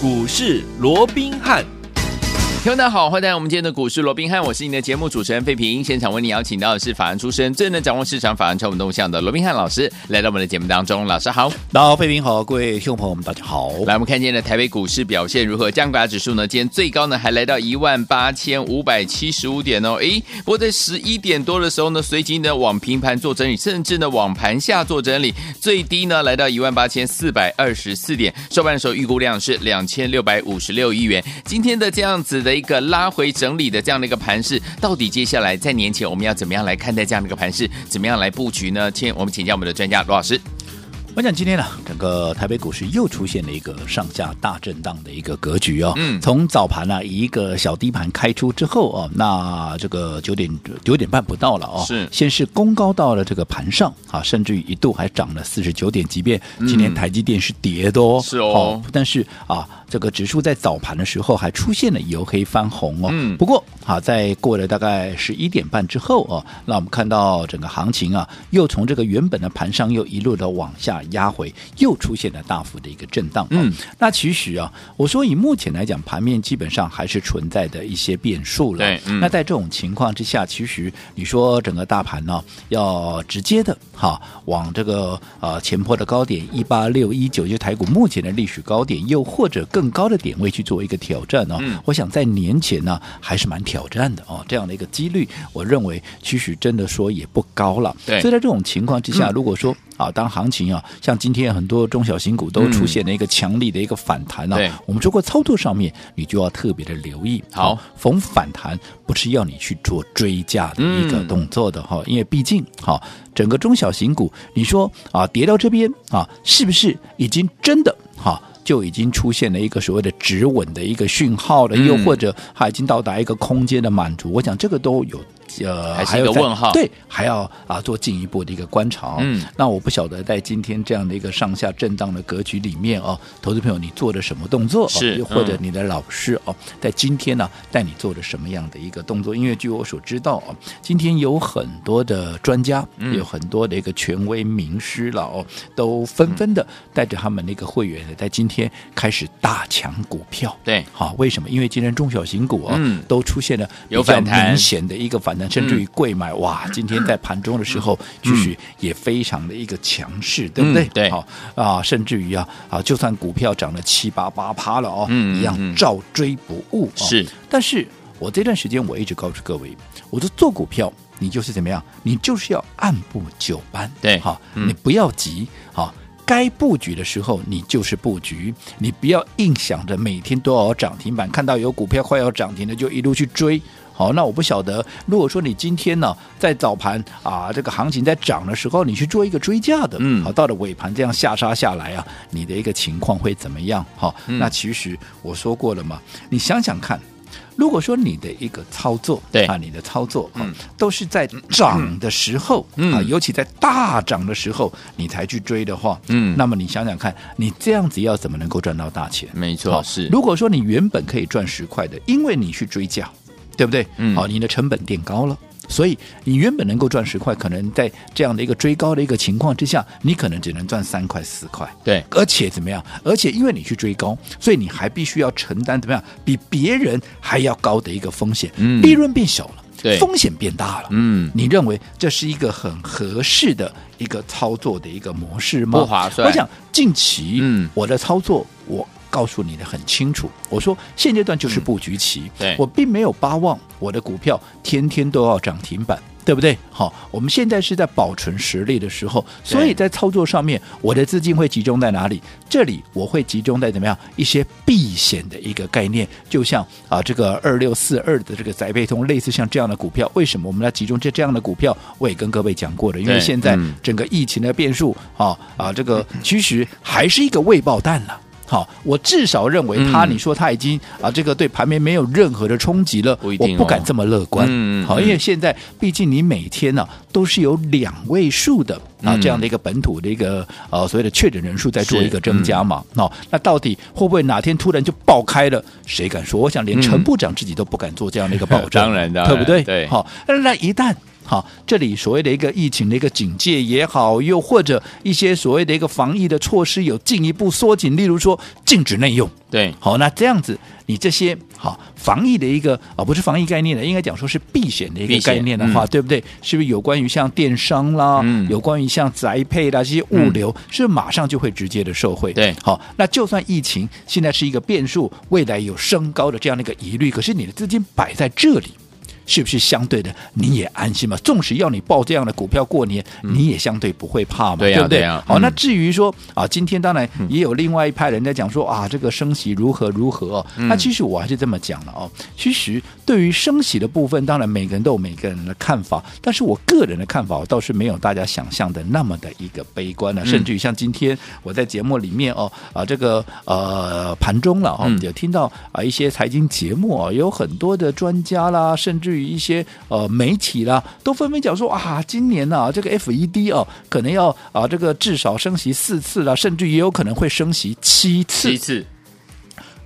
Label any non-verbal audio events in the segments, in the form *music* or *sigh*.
股市罗宾汉。听众大家好，欢迎来到我们今天的股市罗宾汉，我是你的节目主持人费平。现场为你邀请到的是法案出身、最能掌握市场法案超稳动向的罗宾汉老师，来到我们的节目当中。老师好，大家好，费平好，各位听众朋友们，大家好。来，我们看今天的台北股市表现如何？加权指数呢？今天最高呢还来到一万八千五百七十五点哦。诶，不过在十一点多的时候呢，随即呢往平盘做整理，甚至呢往盘下做整理，最低呢来到一万八千四百二十四点，收盘的时候预估量是两千六百五十六亿元。今天的这样子的一个拉回。整理的这样的一个盘势，到底接下来在年前我们要怎么样来看待这样的一个盘势？怎么样来布局呢？请我们请教我们的专家罗老师。我想今天呢，整个台北股市又出现了一个上下大震荡的一个格局哦。嗯，从早盘呢、啊、一个小低盘开出之后哦，那这个九点九点半不到了哦，是。先是攻高到了这个盘上啊，甚至于一度还涨了四十九点，即便今天台积电是跌的哦，是哦，但是啊。这个指数在早盘的时候还出现了由黑翻红哦，嗯，不过好在过了大概十一点半之后哦，那我们看到整个行情啊，又从这个原本的盘上又一路的往下压回，又出现了大幅的一个震荡。嗯，那其实啊，我说以目前来讲，盘面基本上还是存在的一些变数了。对，嗯，那在这种情况之下，其实你说整个大盘呢，要直接的哈往这个呃前坡的高点一八六一九，就台股目前的历史高点，又或者更高的点位去做一个挑战哦，嗯、我想在年前呢还是蛮挑战的哦，这样的一个几率，我认为其实真的说也不高了。对，所以在这种情况之下，嗯、如果说啊，当行情啊像今天很多中小型股都出现了一个强力的一个反弹呢、啊，嗯、我们说过操作上面你就要特别的留意。好，啊、逢反弹不是要你去做追加的一个动作的哈，嗯、因为毕竟哈、啊、整个中小型股，你说啊跌到这边啊，是不是已经真的哈？啊就已经出现了一个所谓的止稳的一个讯号了，又或者它已经到达一个空间的满足，我想这个都有。呃，还是一个问号，对，还要啊做进一步的一个观察。嗯，那我不晓得在今天这样的一个上下震荡的格局里面哦，投资朋友你做的什么动作？是，又或者你的老师哦，在今天呢带你做的什么样的一个动作？因为据我所知道哦，今天有很多的专家，有很多的一个权威名师了哦，都纷纷的带着他们那个会员在今天开始大抢股票。对，好，为什么？因为今天中小型股啊，都出现了比较明显的一个反弹。甚至于贵买哇，今天在盘中的时候，其实也非常的一个强势，对不对？对，好啊，甚至于啊啊，就算股票涨了七八八趴了哦，一样照追不误。是，但是我这段时间我一直告诉各位，我说做股票，你就是怎么样？你就是要按部就班，对，好，你不要急，好，该布局的时候你就是布局，你不要硬想着每天都要涨停板，看到有股票快要涨停了就一路去追。好，那我不晓得，如果说你今天呢，在早盘啊，这个行情在涨的时候，你去做一个追价的，嗯，好，到了尾盘这样下杀下来啊，你的一个情况会怎么样？好，嗯、那其实我说过了嘛，你想想看，如果说你的一个操作，对啊，你的操作，嗯，都是在涨的时候，嗯，啊，尤其在大涨的时候，你才去追的话，嗯，那么你想想看，你这样子要怎么能够赚到大钱？没错，是。如果说你原本可以赚十块的，因为你去追价。对不对？嗯，好，你的成本垫高了，所以你原本能够赚十块，可能在这样的一个追高的一个情况之下，你可能只能赚三块四块。对，而且怎么样？而且因为你去追高，所以你还必须要承担怎么样？比别人还要高的一个风险，嗯，利润变小了，对，风险变大了，嗯，你认为这是一个很合适的一个操作的一个模式吗？不划算。我想近期，嗯，我的操作我。告诉你的很清楚，我说现阶段就是布局期，嗯、对我并没有巴望我的股票天天都要涨停板，对不对？好，我们现在是在保存实力的时候，所以在操作上面，我的资金会集中在哪里？这里我会集中在怎么样一些避险的一个概念，就像啊这个二六四二的这个载贝通，类似像这样的股票，为什么我们要集中这这样的股票？我也跟各位讲过的，因为现在整个疫情的变数啊啊，这个 *laughs* 其实还是一个未爆弹了。好，我至少认为他，你说他已经、嗯、啊，这个对盘面没有任何的冲击了，不哦、我不敢这么乐观。嗯、好，因为现在毕竟你每天呢、啊、都是有两位数的啊这样的一个本土的一个呃所谓的确诊人数在做一个增加嘛。那、嗯哦、那到底会不会哪天突然就爆开了？谁敢说？我想连陈部长自己都不敢做这样的一个保证，*laughs* 当然的，对不对？对。好，那一旦。好，这里所谓的一个疫情的一个警戒也好，又或者一些所谓的一个防疫的措施有进一步缩紧，例如说禁止内用。对，好，那这样子，你这些好防疫的一个啊，不是防疫概念的，应该讲说是避险的一个概念的话，嗯、对不对？是不是有关于像电商啦，嗯、有关于像宅配啦这些物流，是马上就会直接的受惠？对，好，那就算疫情现在是一个变数，未来有升高的这样的一个疑虑，可是你的资金摆在这里。是不是相对的你也安心嘛？纵使要你报这样的股票过年，嗯、你也相对不会怕嘛？对，对不对？对啊、好，那至于说啊，今天当然也有另外一派人在讲说啊，这个升息如何如何、那其实我还是这么讲了哦。其实对于升息的部分，当然每个人都有每个人的看法，但是我个人的看法倒是没有大家想象的那么的一个悲观了。嗯、甚至于像今天我在节目里面哦啊，这个呃盘中了哦，嗯、有听到啊一些财经节目啊，有很多的专家啦，甚至于。一些呃媒体啦，都纷纷讲说啊，今年呢、啊，这个 FED 哦、啊，可能要啊，这个至少升息四次了，甚至也有可能会升息七次。七次。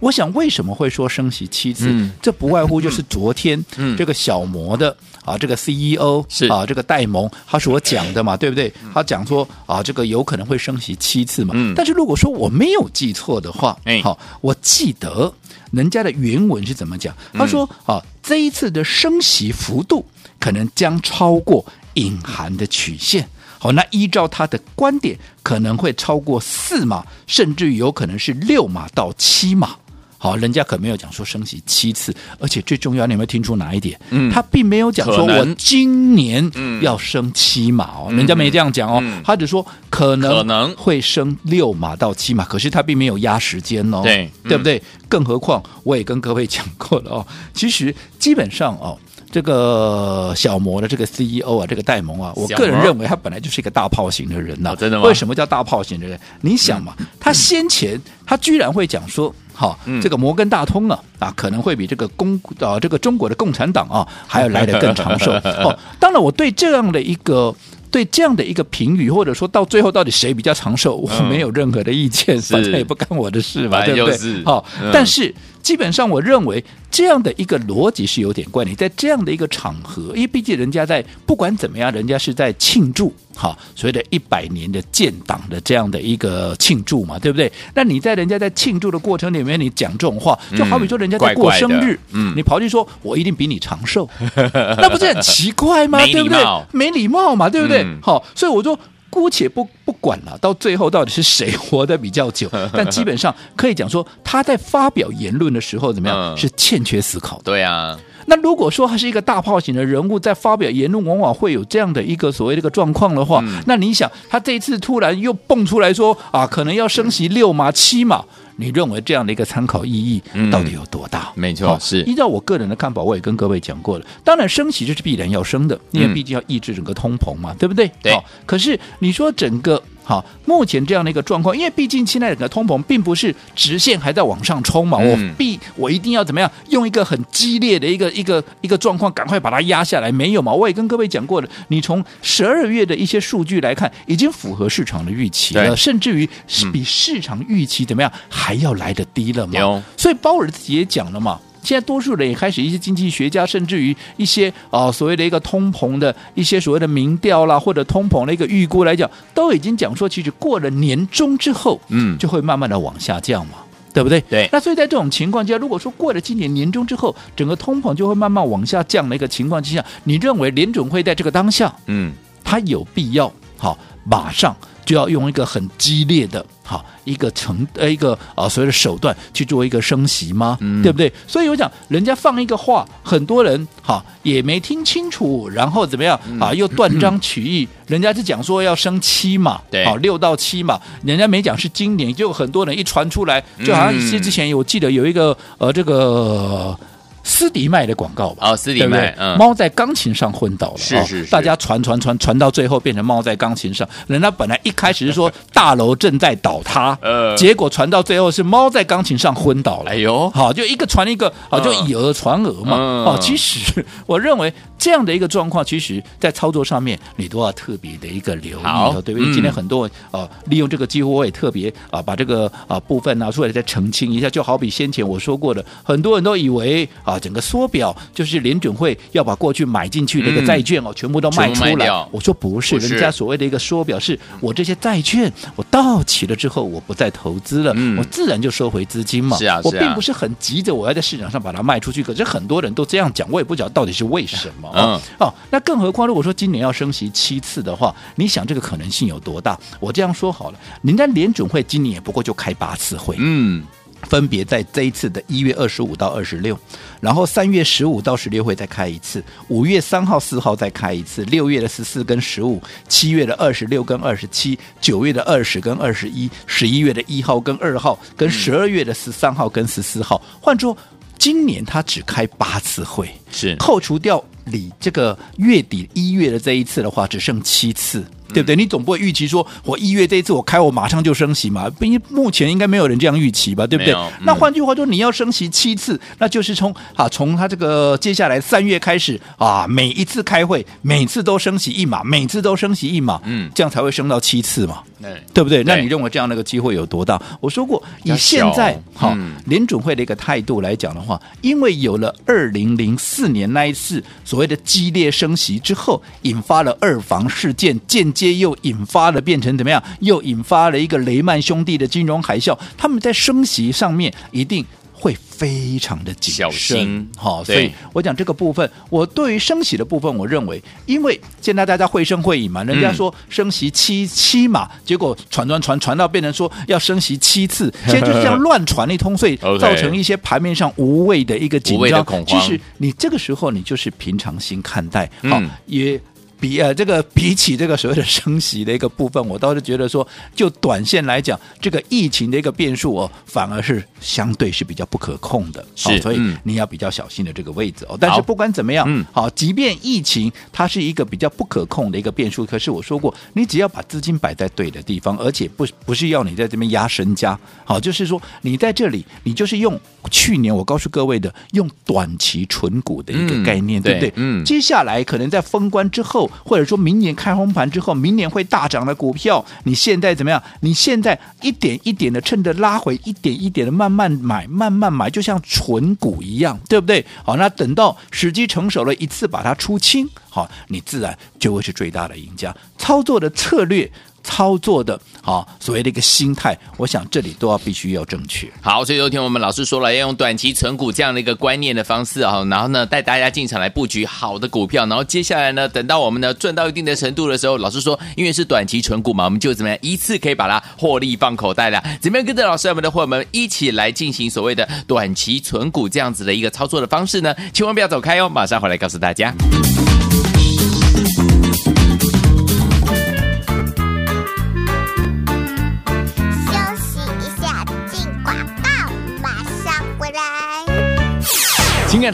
我想为什么会说升息七次？嗯、这不外乎就是昨天这个小摩的啊，这个 CEO 是啊，这个戴蒙他所讲的嘛，*laughs* 对不对？他讲说啊，这个有可能会升息七次嘛。嗯、但是如果说我没有记错的话，哎，好，我记得。人家的原文是怎么讲？他说：“啊，这一次的升息幅度可能将超过隐含的曲线。好，那依照他的观点，可能会超过四码，甚至有可能是六码到七码。好，人家可没有讲说升息七次，而且最重要，你有没有听出哪一点？嗯，他并没有讲说我今年要升七码哦，人家没这样讲哦，他只说可能可能会升六码到七码，可是他并没有压时间哦，对，对不对？”更何况，我也跟各位讲过了哦。其实基本上哦，这个小摩的这个 CEO 啊，这个戴蒙啊，我个人认为他本来就是一个大炮型的人呐、啊。真的吗？为什么叫大炮型的人？你想嘛，他先前他居然会讲说，好，这个摩根大通啊啊，可能会比这个共啊这个中国的共产党啊还要来得更长寿 *laughs* 哦。当然，我对这样的一个。对这样的一个评语，或者说到最后到底谁比较长寿，我没有任何的意见，嗯、反正也不干我的事嘛，对不对？好，嗯、但是基本上我认为这样的一个逻辑是有点怪。你在这样的一个场合，因为毕竟人家在不管怎么样，人家是在庆祝。好，所谓的一百年的建党的这样的一个庆祝嘛，对不对？那你在人家在庆祝的过程里面，你讲这种话，就好比说人家在过生日，嗯，怪怪你跑去说我一定比你长寿，*laughs* 嗯、那不是很奇怪吗？对不对？没礼貌嘛，对不对？好、嗯，所以我说姑且不不管了，到最后到底是谁 *laughs* 活得比较久，*laughs* 但基本上可以讲说他在发表言论的时候怎么样，嗯、是欠缺思考的。对啊。那如果说他是一个大炮型的人物，在发表言论，往往会有这样的一个所谓的一个状况的话，嗯、那你想，他这一次突然又蹦出来说啊，可能要升息六码七码，你认为这样的一个参考意义到底有多大？嗯、没错，是依照我个人的看法，我也跟各位讲过了，当然升息这是必然要升的，因为毕竟要抑制整个通膨嘛，对不对？对。可是你说整个。好，目前这样的一个状况，因为毕竟现在整个通膨并不是直线还在往上冲嘛，嗯、我必我一定要怎么样，用一个很激烈的一个一个一个状况，赶快把它压下来，没有嘛？我也跟各位讲过了，你从十二月的一些数据来看，已经符合市场的预期了，甚至于是比市场预期怎么样、嗯、还要来得低了嘛？有所以鲍尔自己也讲了嘛。现在多数人也开始，一些经济学家，甚至于一些啊、呃、所谓的一个通膨的一些所谓的民调啦，或者通膨的一个预估来讲，都已经讲说，其实过了年终之后，嗯，就会慢慢的往下降嘛，嗯、对不对？对。那所以在这种情况之下，如果说过了今年年终之后，整个通膨就会慢慢往下降的一个情况之下，你认为联准会在这个当下，嗯，它有必要好马上？就要用一个很激烈的，哈一个成呃一个啊所谓的手段去做一个升息吗？嗯、对不对？所以我讲，人家放一个话，很多人哈也没听清楚，然后怎么样啊？又断章取义，嗯、*clears throat* 人家是讲说要升七嘛，对，好六到七嘛，人家没讲是今年，就很多人一传出来，就好像是之前我记得有一个呃这个。斯迪麦的广告吧，哦，斯迪麦，嗯，猫在钢琴上昏倒了，是是是，大家传传传传到最后变成猫在钢琴上，人家本来一开始是说大楼正在倒塌，*laughs* 呃，结果传到最后是猫在钢琴上昏倒了，哎呦，好，就一个传一个，好，就以讹传讹嘛，哦，其实我认为这样的一个状况，其实在操作上面你都要特别的一个留意，对不对？今天很多啊，利用这个机会，我也特别啊把这个啊部分拿出来再澄清一下，就好比先前我说过的，很多人都以为啊。啊，整个缩表就是联准会要把过去买进去的一个债券哦，嗯、全部都卖出来。我说不是，人家所谓的一个缩表是，我这些债券我到期了之后，我不再投资了，嗯、我自然就收回资金嘛。是啊，是啊，我并不是很急着我要在市场上把它卖出去。可是很多人都这样讲，我也不知道到底是为什么。嗯，哦，那更何况如果说今年要升息七次的话，你想这个可能性有多大？我这样说好了，人家联准会今年也不过就开八次会，嗯。分别在这一次的一月二十五到二十六，然后三月十五到十六会再开一次，五月三号、四号再开一次，六月的十四跟十五，七月的二十六跟二十七，九月的二十跟二十一，十一月的一号跟二号，跟十二月的十三号跟十四号。换作今年他只开八次会，是扣除掉你这个月底一月的这一次的话，只剩七次。对不对？你总不会预期说，我一月这一次我开，我马上就升息嘛？因为目前应该没有人这样预期吧？对不对？嗯、那换句话说，你要升息七次，那就是从啊，从他这个接下来三月开始啊，每一次开会，每次都升息一码，每次都升息一码，嗯，这样才会升到七次嘛？对，对不对？那你认为这样的一个机会有多大？我说过，以现在哈、嗯、联准会的一个态度来讲的话，因为有了二零零四年那一次所谓的激烈升息之后，引发了二房事件，间接又引发了变成怎么样？又引发了一个雷曼兄弟的金融海啸。他们在升息上面一定。会非常的谨慎，好，所以我讲这个部分，我对于升息的部分，我认为，因为现在大家会声会影嘛，人家说升息七七嘛，结果传传传传到变成说要升息七次，*laughs* 现在就是这样乱传一通，所以造成一些盘面上无谓的一个紧张恐慌。其实你这个时候你就是平常心看待，好也。比呃，这个比起这个所谓的升息的一个部分，我倒是觉得说，就短线来讲，这个疫情的一个变数哦，反而是相对是比较不可控的，是，所以你要比较小心的这个位置哦。但是不管怎么样，嗯，好，即便疫情它是一个比较不可控的一个变数，可是我说过，你只要把资金摆在对的地方，而且不不是要你在这边压身家，好，就是说你在这里，你就是用去年我告诉各位的，用短期存股的一个概念，对不对？嗯，接下来可能在封关之后。或者说明年开红盘之后，明年会大涨的股票，你现在怎么样？你现在一点一点的趁着拉回，一点一点的慢慢买，慢慢买，就像存股一样，对不对？好，那等到时机成熟了，一次把它出清，好，你自然就会是最大的赢家。操作的策略。操作的啊，所谓的一个心态，我想这里都要必须要正确。好，所以昨天我们老师说了，要用短期存股这样的一个观念的方式啊，然后呢带大家进场来布局好的股票，然后接下来呢，等到我们呢赚到一定的程度的时候，老师说，因为是短期存股嘛，我们就怎么样一次可以把它获利放口袋了。怎么样跟着老师我们的伙伴们一起来进行所谓的短期存股这样子的一个操作的方式呢？千万不要走开哦，马上回来告诉大家。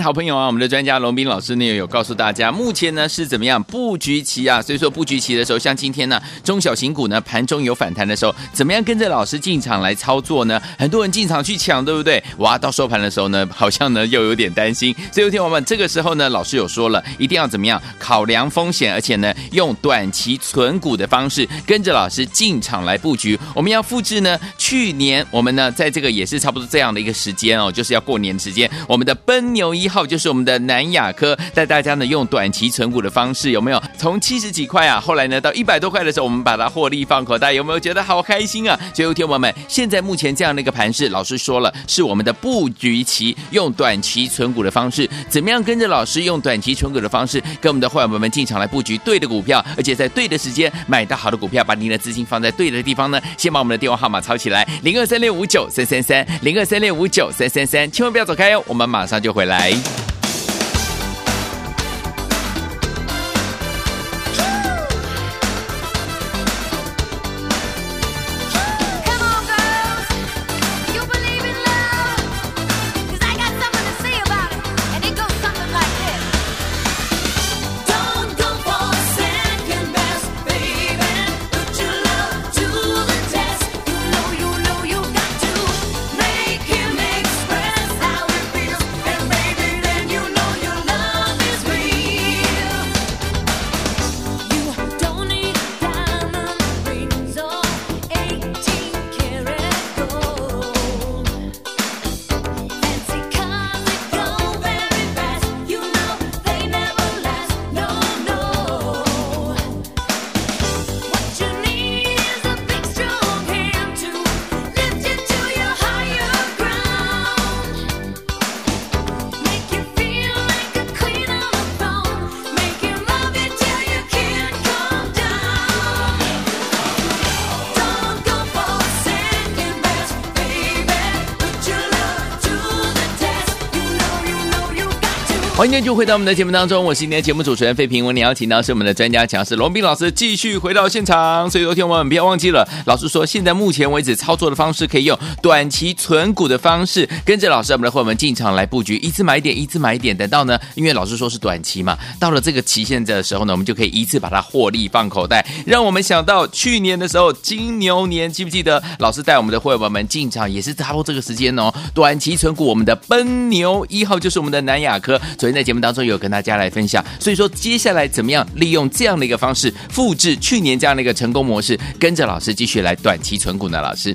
好朋友啊，我们的专家龙斌老师呢有告诉大家，目前呢是怎么样布局期啊？所以说布局期的时候，像今天呢中小型股呢盘中有反弹的时候，怎么样跟着老师进场来操作呢？很多人进场去抢，对不对？哇，到收盘的时候呢，好像呢又有点担心。所以有天我们这个时候呢，老师有说了，一定要怎么样考量风险，而且呢用短期存股的方式跟着老师进场来布局。我们要复制呢去年我们呢在这个也是差不多这样的一个时间哦，就是要过年的时间，我们的奔牛。一号就是我们的南亚科，带大家呢用短期存股的方式，有没有？从七十几块啊，后来呢到一百多块的时候，我们把它获利放口袋，有没有觉得好开心啊？所以，听友们，现在目前这样的一个盘势，老师说了，是我们的布局期，用短期存股的方式，怎么样跟着老师用短期存股的方式，跟我们的会员朋友们进场来布局对的股票，而且在对的时间买到好的股票，把您的资金放在对的地方呢？先把我们的电话号码抄起来，零二三六五九三三三，零二三六五九三三三，千万不要走开哟，我们马上就回来。Today 欢迎继续回到我们的节目当中，我是今天的节目主持人费平。我们邀请到是我们的专家讲师龙斌老师继续回到现场。所以昨天我们不要忘记了，老师说现在目前为止操作的方式可以用短期存股的方式，跟着老师我们的会员们进场来布局，一次买一点，一次买一点。等到呢，因为老师说是短期嘛，到了这个期限的时候呢，我们就可以一次把它获利放口袋。让我们想到去年的时候，金牛年，记不记得老师带我们的会员们进场也是差不多这个时间哦。短期存股，我们的奔牛一号就是我们的南亚科。所以在节目当中有跟大家来分享，所以说接下来怎么样利用这样的一个方式复制去年这样的一个成功模式，跟着老师继续来短期存股呢？老师。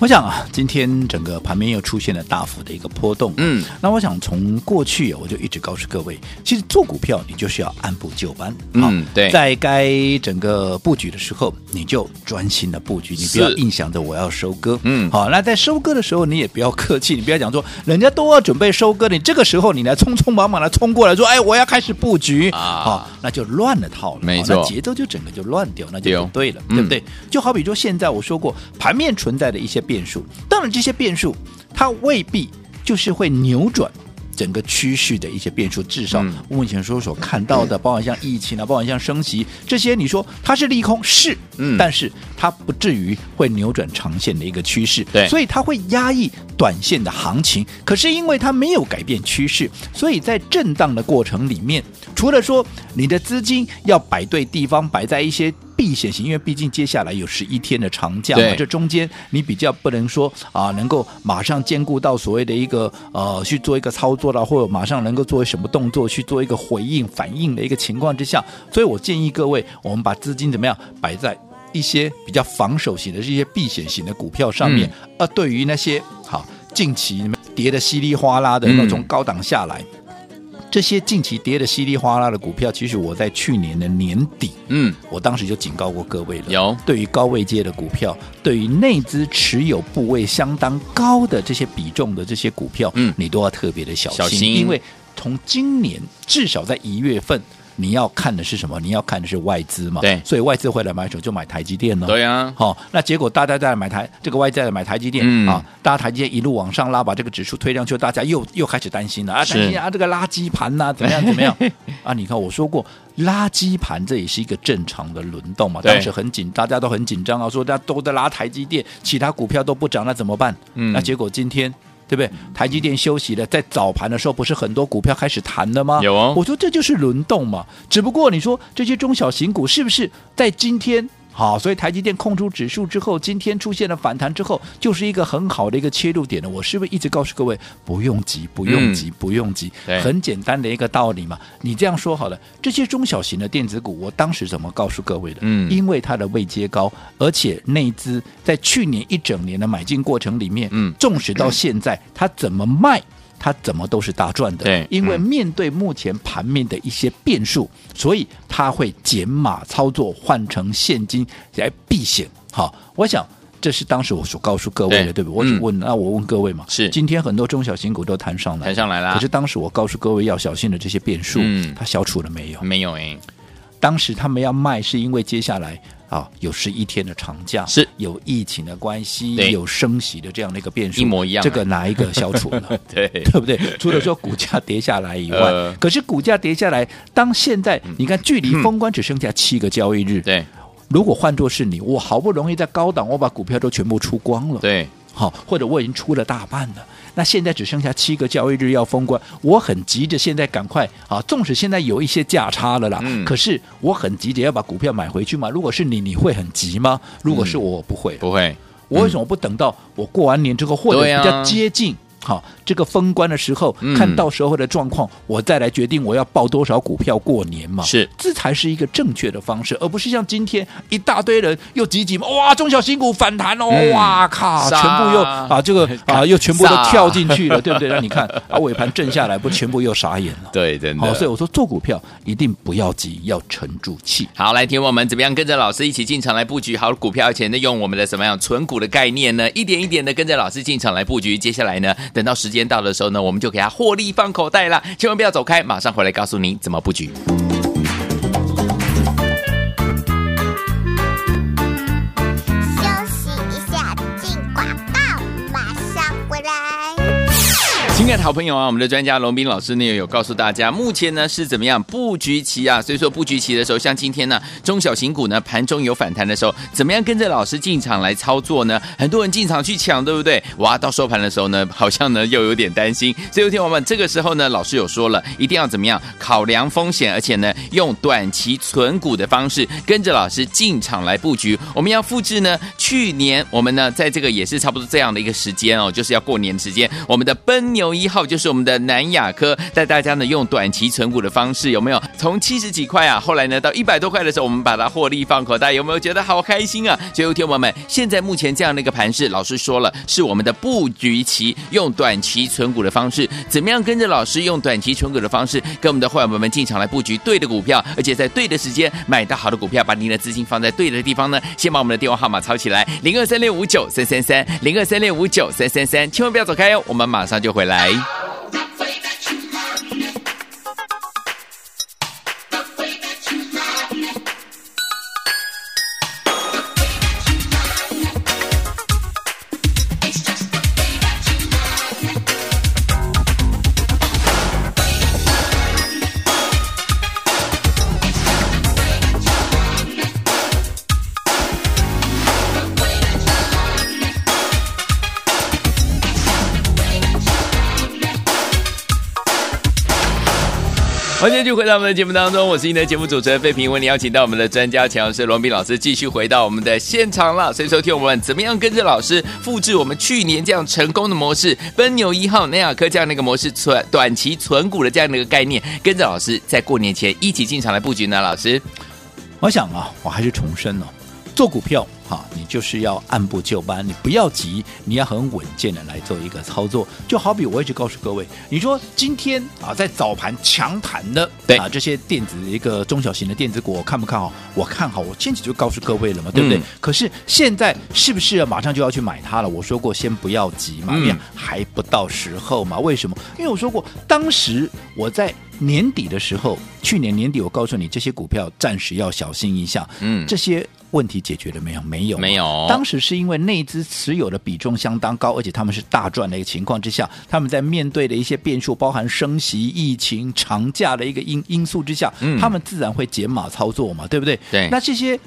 我想啊，今天整个盘面又出现了大幅的一个波动。嗯，那我想从过去我就一直告诉各位，其实做股票你就是要按部就班。嗯，对，在该整个布局的时候，你就专心的布局，你不要硬想着我要收割。嗯，好，那在收割的时候，你也不要客气，你不要讲说人家都要准备收割，你这个时候你来匆匆忙忙的冲过来说，哎，我要开始布局。啊，那就乱了套了，没错，那节奏就整个就乱掉，那就不对了，对，对不对？就好比说现在我说过，盘面存在的一些变数，当然这些变数它未必就是会扭转整个趋势的一些变数，至少目前所所看到的，包括像疫情啊，包括像升息这些，你说它是利空是，嗯，但是它不至于会扭转长线的一个趋势，对，所以它会压抑短线的行情。可是因为它没有改变趋势，所以在震荡的过程里面，除了说你的资金要摆对地方，摆在一些。避险型，因为毕竟接下来有十一天的长假嘛，这中间你比较不能说啊，能够马上兼顾到所谓的一个呃去做一个操作了，或者马上能够做什么动作去做一个回应反应的一个情况之下，所以我建议各位，我们把资金怎么样摆在一些比较防守型的这些避险型的股票上面，嗯、而对于那些好近期跌的稀里哗啦的那种高档下来。嗯这些近期跌的稀里哗啦的股票，其实我在去年的年底，嗯，我当时就警告过各位了。有对于高位阶的股票，对于内资持有部位相当高的这些比重的这些股票，嗯，你都要特别的小心，小心，因为从今年至少在一月份。你要看的是什么？你要看的是外资嘛？对，所以外资会来买手？就买台积电呢？对呀、啊。好、哦，那结果大家在买台，这个外资在买台积电、嗯、啊，大家台积电一路往上拉，把这个指数推上去，大家又又开始担心了啊，担心啊，这个垃圾盘呐，怎么样 *laughs* 怎么样啊？你看我说过，垃圾盘这也是一个正常的轮动嘛，当时很紧，大家都很紧张啊，说大家都在拉台积电，其他股票都不涨，那怎么办？嗯，那结果今天。对不对？台积电休息了，在早盘的时候，不是很多股票开始弹了吗？有哦。我说这就是轮动嘛。只不过你说这些中小型股是不是在今天？好，所以台积电空出指数之后，今天出现了反弹之后，就是一个很好的一个切入点了。我是不是一直告诉各位，不用急，不用急，不用急，很简单的一个道理嘛。你这样说好了，这些中小型的电子股，我当时怎么告诉各位的？嗯，因为它的位阶高，而且内资在去年一整年的买进过程里面，嗯，纵使到现在，它怎么卖？它怎么都是大赚的，对，因为面对目前盘面的一些变数，嗯、所以它会减码操作，换成现金来避险。好，我想这是当时我所告诉各位的，对，不对？我只问，嗯、那我问各位嘛，是今天很多中小型股都弹上来，弹上来了。可是当时我告诉各位要小心的这些变数，嗯，它消除了没有？没有哎。当时他们要卖，是因为接下来。啊，有十一天的长假，是有疫情的关系，有升息的这样的一个变数，一模一样。这个哪一个消除了？*laughs* 对，对不对？除了说股价跌下来以外，呃、*laughs* 可是股价跌下来，当现在你看距离封关只剩下七个交易日，对、嗯，如果换作是你，我好不容易在高档，我把股票都全部出光了，对，好，或者我已经出了大半了。那现在只剩下七个交易日要封关，我很急着现在赶快啊！纵使现在有一些价差了啦，嗯、可是我很急着要把股票买回去嘛。如果是你，你会很急吗？如果是我，不会，不会。我为什么不等到我过完年之后，或者比较接近？好，这个封关的时候，嗯、看到时候的状况，我再来决定我要报多少股票过年嘛。是，这才是一个正确的方式，而不是像今天一大堆人又挤挤哇，中小新股反弹哦，嗯、哇靠，全部又啊这个啊 *laughs* 又全部都跳进去了，对不对？那你看啊尾盘震下来，不全部又傻眼了？对，真的。好，所以我说做股票一定不要急，要沉住气。好，来听我们怎么样跟着老师一起进场来布局好股票，而且呢用我们的什么样存股的概念呢？一点一点的跟着老师进场来布局，接下来呢等到时间到的。时候呢，我们就给它获利放口袋了，千万不要走开，马上回来告诉你怎么布局。亲爱的好朋友啊，我们的专家龙斌老师呢也有告诉大家，目前呢是怎么样布局期啊？所以说布局期的时候，像今天呢中小型股呢盘中有反弹的时候，怎么样跟着老师进场来操作呢？很多人进场去抢，对不对？哇，到收盘的时候呢，好像呢又有点担心。所以有天我们这个时候呢，老师有说了，一定要怎么样考量风险，而且呢用短期存股的方式跟着老师进场来布局。我们要复制呢去年我们呢在这个也是差不多这样的一个时间哦，就是要过年时间，我们的奔牛。一号就是我们的南亚科，带大家呢用短期存股的方式，有没有？从七十几块啊，后来呢到一百多块的时候，我们把它获利放口袋，有没有觉得好开心啊？所以，听友们，现在目前这样的一个盘势，老师说了是我们的布局期，用短期存股的方式，怎么样跟着老师用短期存股的方式，跟我们的会员们进场来布局对的股票，而且在对的时间买到好的股票，把您的资金放在对的地方呢？先把我们的电话号码抄起来，零二三六五九三三三，零二三六五九三三三，千万不要走开哦，我们马上就回来。来。欢迎继续回到我们的节目当中，我是您的节目主持人费平，为您邀请到我们的专家强势罗宾老师继续回到我们的现场了。所以收听我们怎么样跟着老师复制我们去年这样成功的模式，奔牛一号、内亚科这样的一个模式，存短期存股的这样的一个概念，跟着老师在过年前一起进场来布局呢？老师，我想啊，我还是重申哦，做股票。好，你就是要按部就班，你不要急，你要很稳健的来做一个操作。就好比我一直告诉各位，你说今天啊，在早盘强弹的对啊，这些电子一个中小型的电子股，我看不看好？我看好，我先前就告诉各位了嘛，对不对？嗯、可是现在是不是马上就要去买它了？我说过，先不要急嘛，还不到时候嘛。为什么？因为我说过，当时我在年底的时候，去年年底我告诉你，这些股票暂时要小心一下。嗯，这些。问题解决了没有？没有，没有。当时是因为内资持有的比重相当高，而且他们是大赚的一个情况之下，他们在面对的一些变数，包含升息、疫情、长假的一个因因素之下，嗯，他们自然会减码操作嘛，对不对？对。那这些。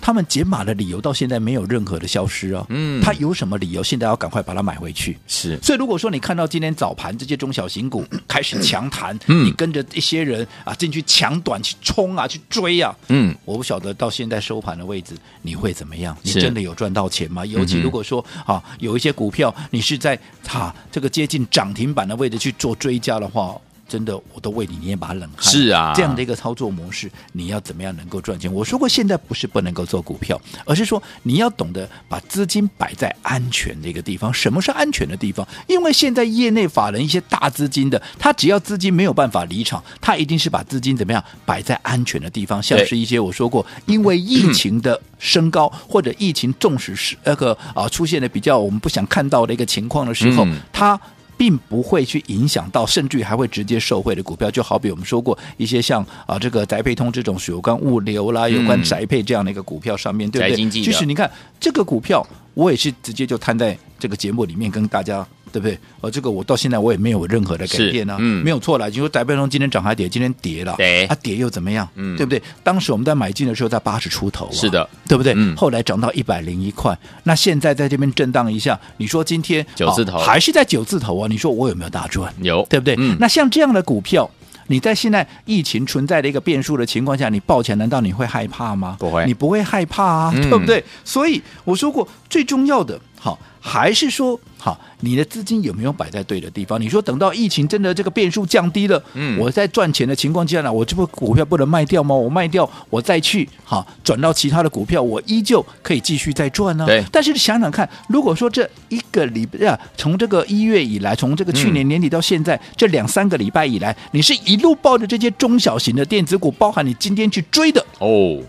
他们减码的理由到现在没有任何的消失啊，嗯，他有什么理由现在要赶快把它买回去？是，所以如果说你看到今天早盘这些中小型股 *coughs* 开始强弹，嗯，你跟着一些人啊进去抢短去冲啊去追啊，嗯，我不晓得到现在收盘的位置你会怎么样？你真的有赚到钱吗？尤其如果说啊有一些股票你是在哈、啊、这个接近涨停板的位置去做追加的话。真的，我都为你捏把冷汗。是啊，这样的一个操作模式，你要怎么样能够赚钱？我说过，现在不是不能够做股票，而是说你要懂得把资金摆在安全的一个地方。什么是安全的地方？因为现在业内法人一些大资金的，他只要资金没有办法离场，他一定是把资金怎么样摆在安全的地方。像是一些我说过，因为疫情的升高或者疫情重视是那个啊出现的比较我们不想看到的一个情况的时候，他。并不会去影响到，甚至于还会直接受惠的股票，就好比我们说过一些像啊这个宅配通这种有关物流啦、有关宅配这样的一个股票上面，嗯、对不对？就是你看这个股票，我也是直接就摊在这个节目里面跟大家。对不对？呃，这个我到现在我也没有任何的改变呢，嗯，没有错了。就说台北通今天涨还跌，今天跌了，对，它跌又怎么样？嗯，对不对？当时我们在买进的时候在八十出头，是的，对不对？嗯，后来涨到一百零一块，那现在在这边震荡一下，你说今天九字头还是在九字头啊？你说我有没有大赚？有，对不对？嗯，那像这样的股票，你在现在疫情存在的一个变数的情况下，你抱起来难道你会害怕吗？不会，你不会害怕啊，对不对？所以我说过，最重要的，好。还是说，好，你的资金有没有摆在对的地方？你说等到疫情真的这个变数降低了，嗯，我在赚钱的情况下呢，我这部股票不能卖掉吗？我卖掉，我再去好转到其他的股票，我依旧可以继续再赚呢。对。但是想想看，如果说这一个礼拜啊，从这个一月以来，从这个去年年底到现在、嗯、这两三个礼拜以来，你是一路抱着这些中小型的电子股，包含你今天去追的哦，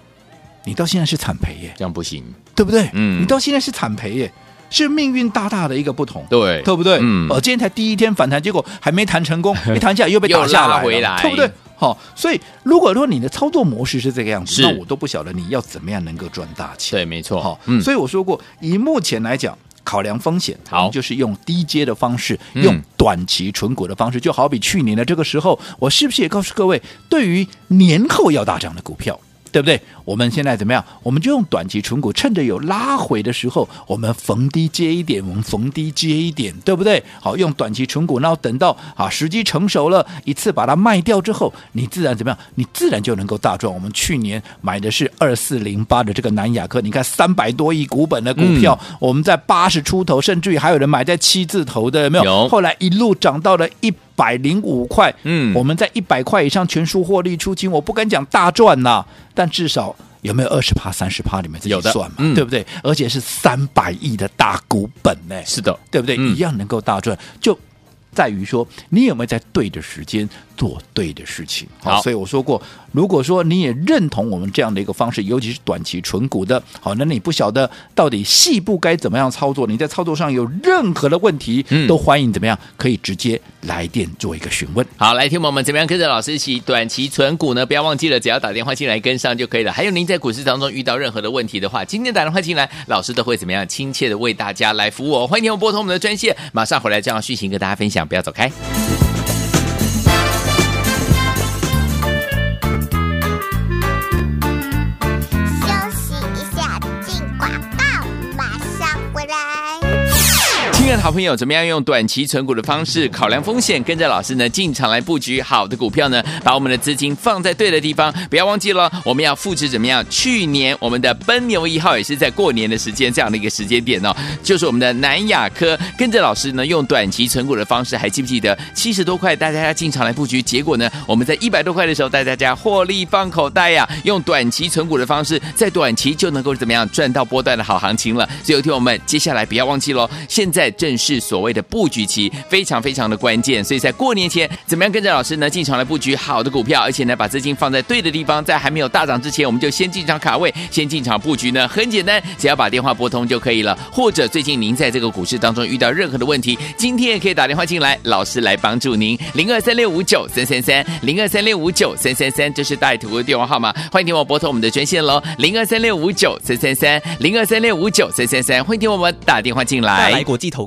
你到现在是惨赔耶，这样不行，对不对？嗯，你到现在是惨赔耶。是命运大大的一个不同，对，对不对？嗯，呃，今天才第一天反弹，结果还 *laughs* 没谈成功，一谈下来又被打下来，回来，对不对？好、哦，所以如果说你的操作模式是这个样子，那我都不晓得你要怎么样能够赚大钱。对，没错。好、哦，嗯，所以我说过，以目前来讲。考量风险，好，就是用低阶的方式，嗯、用短期存股的方式，就好比去年的这个时候，我是不是也告诉各位，对于年后要大涨的股票？对不对？我们现在怎么样？我们就用短期存股，趁着有拉回的时候，我们逢低接一点，我们逢低接一点，对不对？好，用短期存股，然后等到啊时机成熟了，一次把它卖掉之后，你自然怎么样？你自然就能够大赚。我们去年买的是二四零八的这个南亚科，你看三百多亿股本的股票，嗯、我们在八十出头，甚至于还有人买在七字头的，有没有？有。后来一路涨到了一百零五块，嗯，我们在一百块以上全数获利出清，我不敢讲大赚呐。但至少有没有二十趴、三十趴？你们自己算嘛，嗯、对不对？而且是三百亿的大股本呢，是的，对不对？嗯、一样能够大赚，就在于说你有没有在对的时间做对的事情。好，所以我说过。如果说你也认同我们这样的一个方式，尤其是短期存股的，好，那你不晓得到底细部该怎么样操作？你在操作上有任何的问题，嗯、都欢迎怎么样可以直接来电做一个询问。好，来听我们怎么样跟着老师一起短期存股呢？不要忘记了，只要打电话进来跟上就可以了。还有您在股市当中遇到任何的问题的话，今天打电话进来，老师都会怎么样亲切的为大家来服务哦。欢迎您拨通我们的专线，马上回来这样续行跟大家分享，不要走开。好朋友，怎么样用短期存股的方式考量风险，跟着老师呢进场来布局好的股票呢？把我们的资金放在对的地方，不要忘记了，我们要复制怎么样？去年我们的奔牛一号也是在过年的时间这样的一个时间点哦，就是我们的南亚科，跟着老师呢用短期存股的方式，还记不记得七十多块带大家进场来布局？结果呢，我们在一百多块的时候带大家获利放口袋呀、用短期存股的方式，在短期就能够怎么样赚到波段的好行情了。所以有听我们接下来不要忘记喽，现在。正是所谓的布局期，非常非常的关键。所以在过年前，怎么样跟着老师呢进场来布局好的股票，而且呢把资金放在对的地方，在还没有大涨之前，我们就先进场卡位，先进场布局呢？很简单，只要把电话拨通就可以了。或者最近您在这个股市当中遇到任何的问题，今天也可以打电话进来，老师来帮助您。零二三六五九三三三，零二三六五九三三三，这是带图的电话号码，欢迎听我拨通我们的专线喽。零二三六五九三三三，零二三六五九三三三，欢迎听我们打电话进来。来国际投。